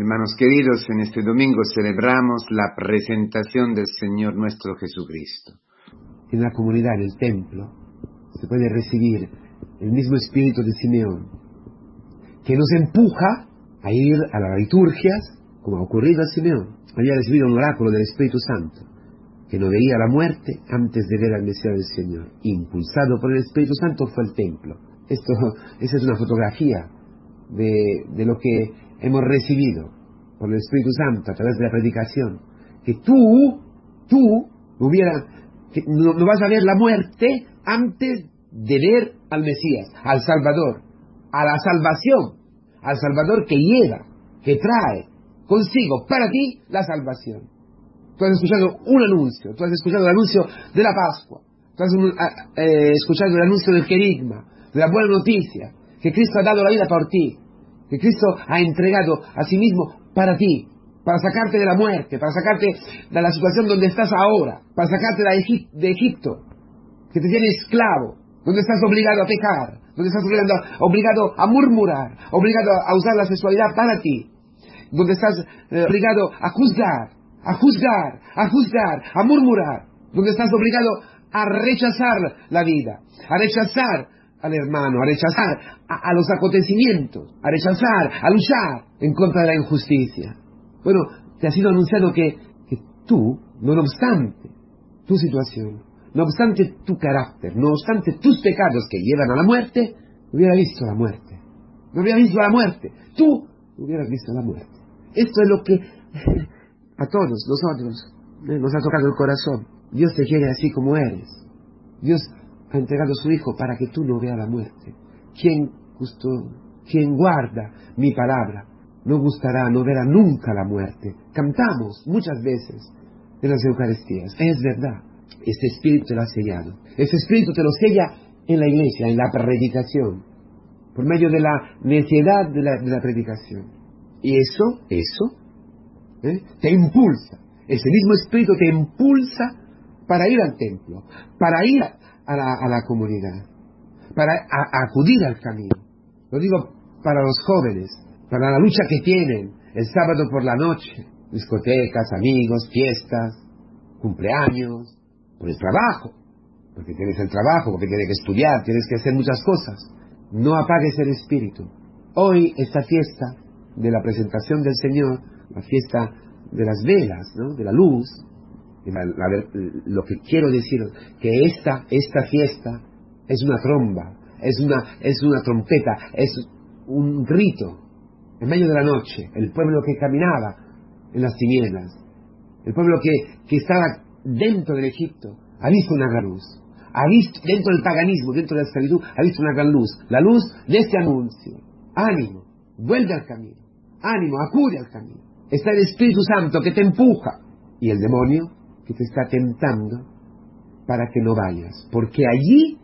Hermanos queridos, en este domingo celebramos la presentación del Señor nuestro Jesucristo. En la comunidad, en el templo, se puede recibir el mismo espíritu de Simeón, que nos empuja a ir a las liturgias, como ha ocurrido a Simeón. Había recibido un oráculo del Espíritu Santo, que no veía la muerte antes de ver al Mesías del Señor. Impulsado por el Espíritu Santo fue al templo. Esto, esa es una fotografía de, de lo que hemos recibido por el Espíritu Santo a través de la predicación, que tú, tú, no, no, vas a ver la muerte antes de ver al Mesías, al Salvador, a la salvación, al Salvador que lleva, que trae consigo para ti la salvación. Tú has escuchado un anuncio, tú has escuchado el anuncio de la Pascua, tú has eh, escuchado el anuncio del querigma, de la buena noticia, que Cristo ha dado la vida por ti, que Cristo ha entregado a sí mismo para ti, para sacarte de la muerte, para sacarte de la situación donde estás ahora, para sacarte de, Egip de Egipto, que te tiene esclavo, donde estás obligado a pecar, donde estás obligado, obligado a murmurar, obligado a usar la sexualidad para ti, donde estás eh, obligado a juzgar, a juzgar, a juzgar, a murmurar, donde estás obligado a rechazar la vida, a rechazar al hermano, a rechazar a, a, los acontecimientos, a rechazar, a luchar en contra de la injusticia. Bueno, te ha sido anunciado que, que tú, no obstante tu situación, no obstante tu carácter, no obstante tus pecados que llevan a la muerte, hubiera visto la muerte. No hubiera visto la muerte. Tú hubieras visto la muerte. Esto es lo que a todos nosotros nos ha tocado el corazón. Dios te quiere así como eres. Dios ha entregado a su Hijo para que tú no veas la muerte. Quien, justo, quien guarda mi palabra no gustará, no verá nunca la muerte. Cantamos muchas veces en las Eucaristías. Es verdad. Este Espíritu te lo ha sellado. Este Espíritu te lo sella en la iglesia, en la predicación, por medio de la necesidad de la, de la predicación. Y eso, eso, ¿eh? te impulsa. Ese mismo Espíritu te impulsa para ir al templo, para ir a la, a la comunidad, para a, a acudir al camino. Lo digo para los jóvenes, para la lucha que tienen el sábado por la noche, discotecas, amigos, fiestas, cumpleaños, por el trabajo, porque tienes el trabajo, porque tienes que estudiar, tienes que hacer muchas cosas. No apagues el espíritu. Hoy esta fiesta de la presentación del Señor, la fiesta de las velas, ¿no? de la luz, la, la, lo que quiero decir que esta, esta fiesta es una tromba, es una, es una trompeta, es un grito en medio de la noche, el pueblo que caminaba en las tinieblas, el pueblo que, que estaba dentro del Egipto, ha visto una gran luz, ha visto dentro del paganismo, dentro de la esclavitud, ha visto una gran luz, la luz de este anuncio. Ánimo, vuelve al camino, ánimo, acude al camino. Está el Espíritu Santo que te empuja. Y el demonio que te está tentando para que no vayas, porque allí,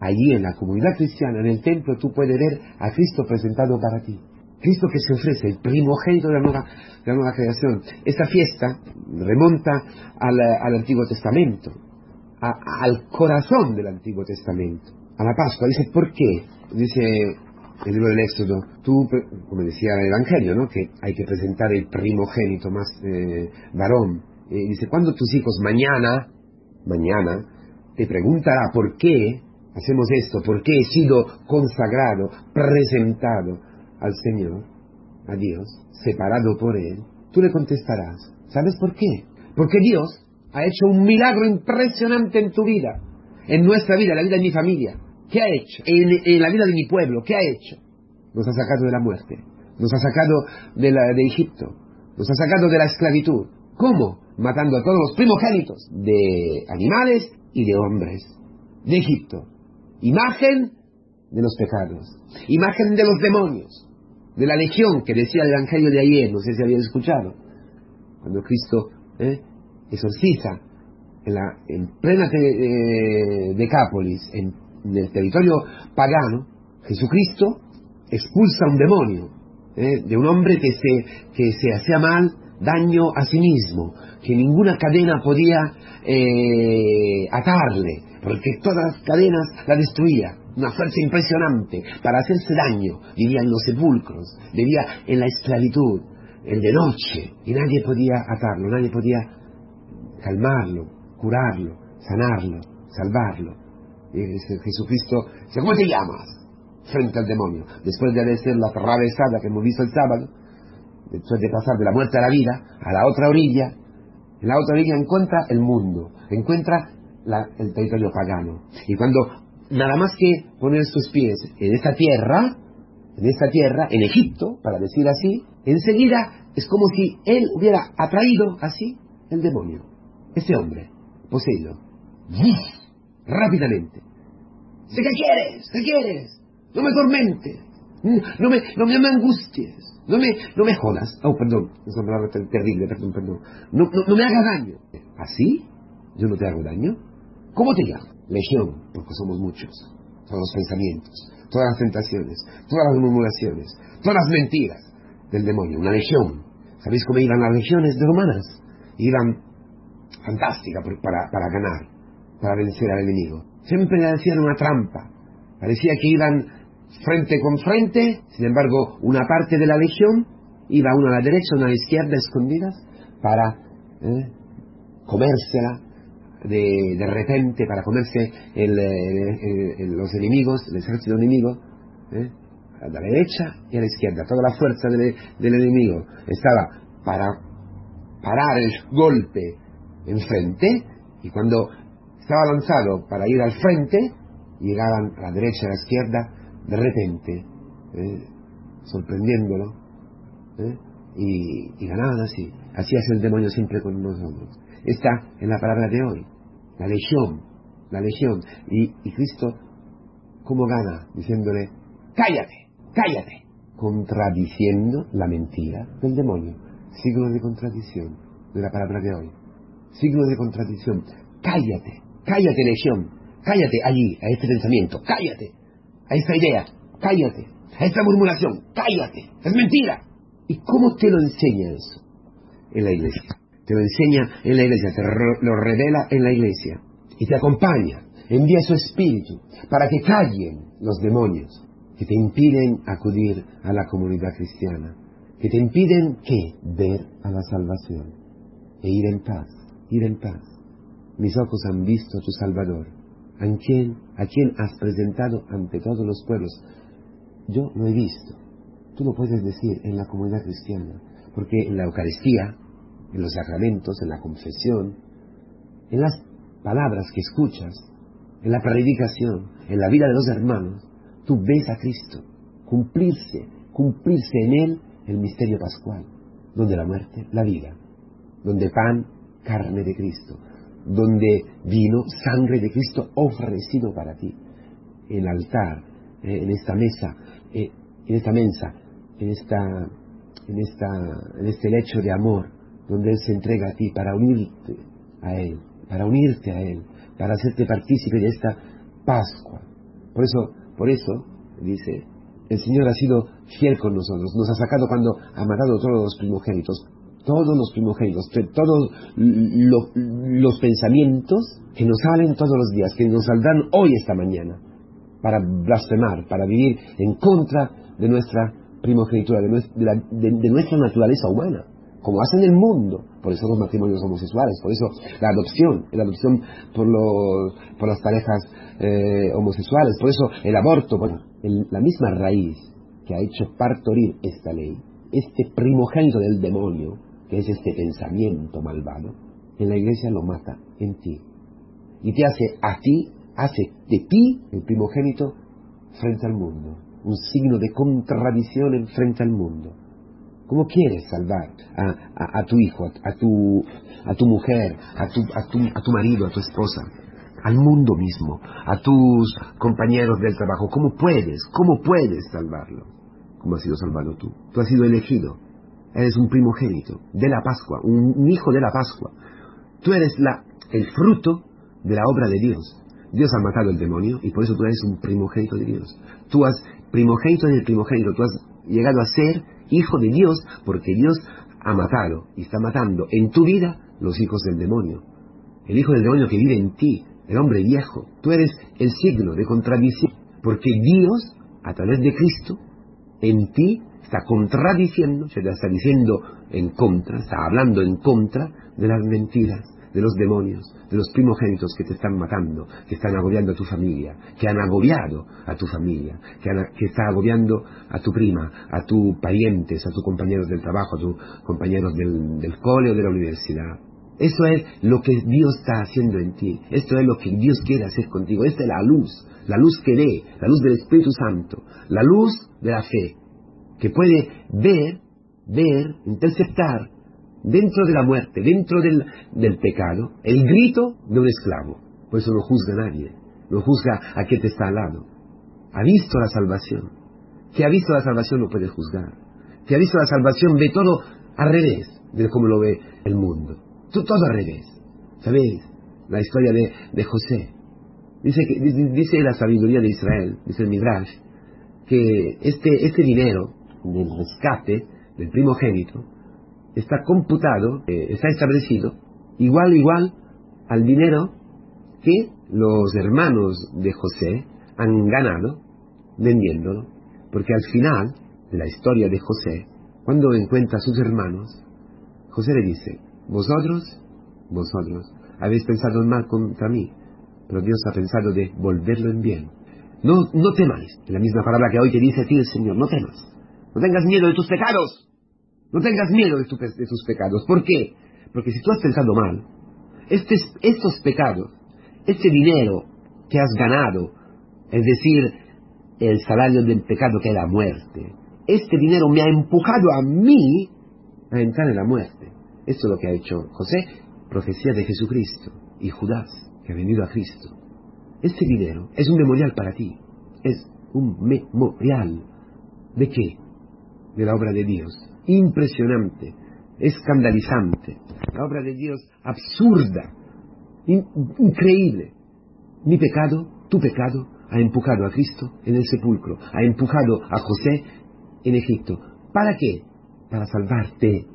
allí en la comunidad cristiana, en el templo, tú puedes ver a Cristo presentado para ti. Cristo que se ofrece, el primogénito de la nueva, de la nueva creación. Esta fiesta remonta al, al Antiguo Testamento, a, al corazón del Antiguo Testamento, a la Pascua. Dice, ¿por qué? Dice el libro del Éxodo, tú, como decía el Evangelio, ¿no? que hay que presentar el primogénito más eh, varón. Eh, dice, cuando tus hijos mañana, mañana, te preguntará por qué hacemos esto, por qué he sido consagrado, presentado al Señor, a Dios, separado por Él, tú le contestarás, ¿sabes por qué? Porque Dios ha hecho un milagro impresionante en tu vida, en nuestra vida, en la vida de mi familia. ¿Qué ha hecho? En, la vida de mi pueblo, ¿qué ha hecho? Nos ha sacado de la muerte, nos ha sacado de, la, de Egipto, nos ha sacado de la esclavitud. ¿Cómo? Matando a todos los primogénitos de animales y de hombres de Egipto. Imagen de los pecados, imagen de los demonios, de la legión que decía el Evangelio de ayer, no sé si habían escuchado, cuando Cristo ¿eh? exorciza en, la, en plena de, Decápolis, en, en, el territorio pagano, Jesucristo expulsa un demonio ¿eh? de un hombre que se, que se hacía mal daño a sí mismo, que ninguna cadena podía eh, atarle, porque todas las cadenas la destruía una fuerza impresionante para hacerse daño. Vivía en los sepulcros, vivía en la esclavitud, el de noche, y nadie podía atarlo, nadie podía calmarlo, curarlo, sanarlo, salvarlo. Y Jesucristo ¿cómo te llamas? Frente al demonio. Después de hacer la atravesada que hemos visto el sábado, después de pasar de la muerte a la vida, a la otra orilla, en la otra orilla encuentra el mundo, encuentra el territorio pagano. Y cuando nada más que poner sus pies en esta tierra, en esta tierra, en Egipto, para decir así, enseguida es como si él hubiera atraído así el demonio, ese hombre, poseído, rápidamente. ¿Qué quieres? ¿Qué quieres? No me tormentes, no me, no me angusties, no me, no me jodas. Oh, perdón, es una palabra terrible, perdón, perdón. No, no, me hagas daño. ¿Así? ¿Yo no te hago daño? ¿Cómo te llamas? Legión, porque somos muchos. Todos los pensamientos, todas las tentaciones, todas las murmuraciones, todas las mentiras del demonio. Una legión. ¿Sabéis cómo iban las legiones de romanas? Iban fantástica para, para ganar, para vencer al enemigo. Siempre le hacían una trampa. Parecía que iban frente con frente, sin embargo, una parte de la legión iba una a la derecha, una a la izquierda, escondidas, para eh, comérsela de, repente, para comerse los enemigos, el ejército enemigo, eh, a la derecha y a la izquierda. Toda la fuerza del, del enemigo estaba para parar el golpe enfrente y cuando estaba lanzado para ir al frente, llegaban a la derecha y a la izquierda de repente, ¿eh? sorprendiéndolo, ¿eh? y, y ganaban así. Así hace el demonio siempre con nosotros. Está en la palabra de hoy, la legión, la legión. Y, Cristo, ¿cómo gana? Diciéndole, cállate, cállate, contradiciendo la mentira del demonio. Signo de contradicción de la palabra de hoy. Signo de contradicción. Cállate, cállate legión, cállate allí, a este pensamiento, cállate a esta idea, cállate, a esta murmuración, cállate, es mentira. ¿Y cómo te lo enseña eso? En la iglesia. Te lo enseña en la iglesia, te lo revela en la iglesia y te acompaña, envía su espíritu para que callen los demonios que te impiden acudir a la comunidad cristiana, que te impiden que ver a la salvación e ir en paz, ir en paz. Mis ojos han visto a tu Salvador, ¿A quién, ¿A quién has presentado ante todos los pueblos? Yo lo he visto. Tú lo puedes decir en la comunidad cristiana, porque en la Eucaristía, en los sacramentos, en la confesión, en las palabras que escuchas, en la predicación, en la vida de los hermanos, tú ves a Cristo cumplirse, cumplirse en Él el misterio pascual, donde la muerte, la vida, donde pan, carne de Cristo, donde vino sangre de Cristo ofrecido para ti. En altar, eh, en esta mesa, eh, en esta mesa, en, esta, en, esta, en este lecho de amor, donde Él se entrega a ti para unirte a Él, para unirte a Él, para hacerte partícipe de esta Pascua. Por eso, por eso, dice, el Señor ha sido fiel con nosotros, nos ha sacado cuando ha matado todos los primogénitos, todos los primogénitos, todos los pensamientos que nos salen todos los días, que nos saldrán hoy esta mañana, para blasfemar, para vivir en contra de nuestra primogenitura, de nuestra, naturaleza humana, como hacen el mundo. Por eso los matrimonios homosexuales, por eso la adopción, la adopción por, por las parejas eh, homosexuales, por eso el aborto, bueno, la misma raíz que ha hecho partorir esta ley, este primogénito del demonio, que es este pensamiento malvado, en la iglesia lo mata en ti. Y te hace a ti, hace de ti el primogénito frente al mundo, un signo de contradicción en frente al mundo. ¿Cómo quieres salvar a, tu hijo, a, tu, a tu mujer, a tu, a, tu, a tu marido, a tu esposa, al mundo mismo, a tus compañeros del trabajo? ¿Cómo puedes? ¿Cómo puedes salvarlo? ¿Cómo has sido salvado tú? Tú has sido elegido Eres un primogénito de la Pascua, un, hijo de la Pascua. Tú eres la, el fruto de la obra de Dios. Dios ha matado al demonio y por eso tú eres un primogénito de Dios. Tú has primogénito del primogénito, tú has llegado a ser hijo de Dios porque Dios ha matado y está matando en tu vida los hijos del demonio. El hijo del demonio que vive en ti, el hombre viejo. Tú eres el signo de contradicción porque Dios, a través de Cristo, en ti está contradiciendo, se está diciendo en contra, está hablando en contra de las mentiras, de los demonios, de los primogénitos que te están matando, que están agobiando a tu familia, que han agobiado a tu familia, que, han, que está agobiando a tu prima, a tus parientes, a tus compañeros del trabajo, a tus compañeros del, del cole o de la universidad. Eso es lo que Dios está haciendo en ti. Esto es lo que Dios quiere hacer contigo. Esta es la luz, la luz que ve, la luz del Espíritu Santo, la luz de la fe, que puede ver, ver, interceptar dentro de la muerte, dentro del, del pecado, el grito de un esclavo. Por eso no juzga a nadie, no juzga a quien te está al lado. Ha visto la salvación. Que ha visto la salvación no puede juzgar. Que ha visto la salvación ve todo al revés de cómo lo ve el mundo. Todo al revés. ¿Sabéis? La historia de, de José. Dice, que, dice la sabiduría de Israel, dice el Midrash, que este, este dinero del rescate del primogénito está computado, eh, está establecido, igual, igual al dinero que los hermanos de José han ganado vendiéndolo. Porque al final la historia de José, cuando encuentra a sus hermanos, José le dice, vosotros, vosotros, habéis pensado mal contra mí, pero Dios ha pensado de volverlo en bien. No, no temáis. La misma palabra que hoy te dice a ti el Señor, no temas. No tengas miedo de tus pecados. No tengas miedo de, tu, de tus pecados. ¿Por qué? Porque si tú has pensado mal, este, estos pecados, este dinero que has ganado, es decir, el salario del pecado que es la muerte, este dinero me ha empujado a mí a entrar en la muerte. Esto es lo que ha hecho José, profecía de Jesucristo y Judas, que ha venido a Cristo. Este dinero es un memorial para ti. Es un memorial. ¿De qué? De la obra de Dios. Impresionante, escandalizante. La obra de Dios absurda, in increíble. Mi pecado, tu pecado, ha empujado a Cristo en el sepulcro, ha empujado a José en Egipto. ¿Para qué? Para salvarte,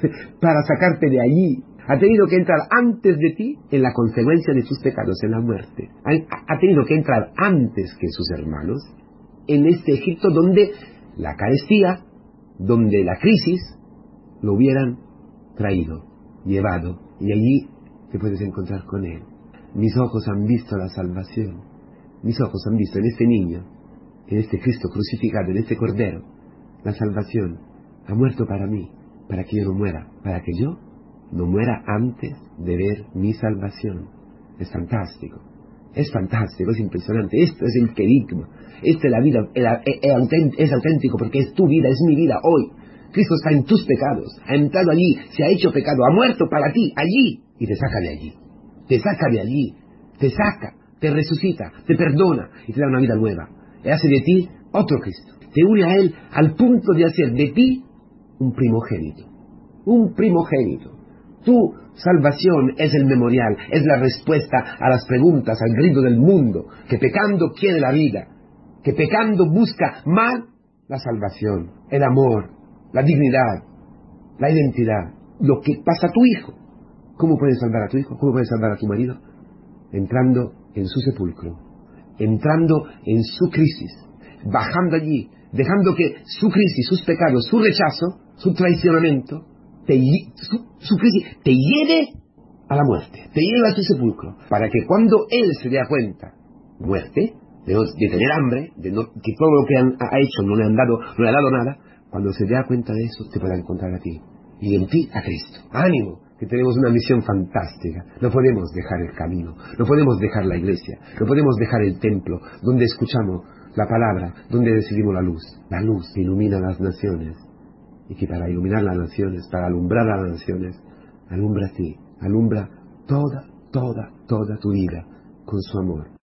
para sacarte de allí. Ha tenido que entrar antes de ti en la consecuencia de sus pecados, en la muerte. Ha, ha tenido que entrar antes que sus hermanos en este Egipto donde la carestía, donde la crisis lo hubieran traído, llevado, y allí te puedes encontrar con Él. Mis ojos han visto la salvación, mis ojos han visto en este niño, en este Cristo crucificado, en este Cordero, la salvación. Ha muerto para mí, para que yo no muera, para que yo no muera antes de ver mi salvación. Es fantástico, es fantástico, es impresionante. Esto es el querigma, esta es la vida, es auténtico porque es tu vida, es mi vida hoy. Cristo está en tus pecados, ha entrado allí, se ha hecho pecado, ha muerto para ti, allí, y te saca de allí. Te saca de allí, te saca, te resucita, te perdona y te da una vida nueva. Y hace de ti otro Cristo. Te une a Él al punto de hacer de ti un primogénito. Un primogénito. Tu salvación es el memorial, es la respuesta a las preguntas, al grito del mundo, que pecando quiere la vida, que pecando busca mal la salvación, el amor, la dignidad, la identidad, lo que pasa a tu hijo. ¿Cómo puedes salvar a tu hijo? ¿Cómo puedes salvar a tu marido? Entrando en su sepulcro, entrando en su crisis, bajando allí, dejando que su crisis, sus pecados, su rechazo, su traicionamiento, te, su, su crisis te lleve a la muerte, te lleve a su sepulcro, para que cuando él se dé cuenta, muerte, de, de tener hambre, de no, que todo lo que han, ha hecho no le han dado, no le ha dado nada, cuando se dé cuenta de eso, te pueda encontrar a ti. Y en ti a Cristo. Ánimo, que tenemos una misión fantástica. No podemos dejar el camino, no podemos dejar la iglesia, no podemos dejar el templo, donde escuchamos la palabra, donde recibimos la luz. La luz que ilumina las naciones. Y que para iluminar las naciones, para alumbrar las naciones, alumbra ti, alumbra toda, toda, toda tu vida con su amor.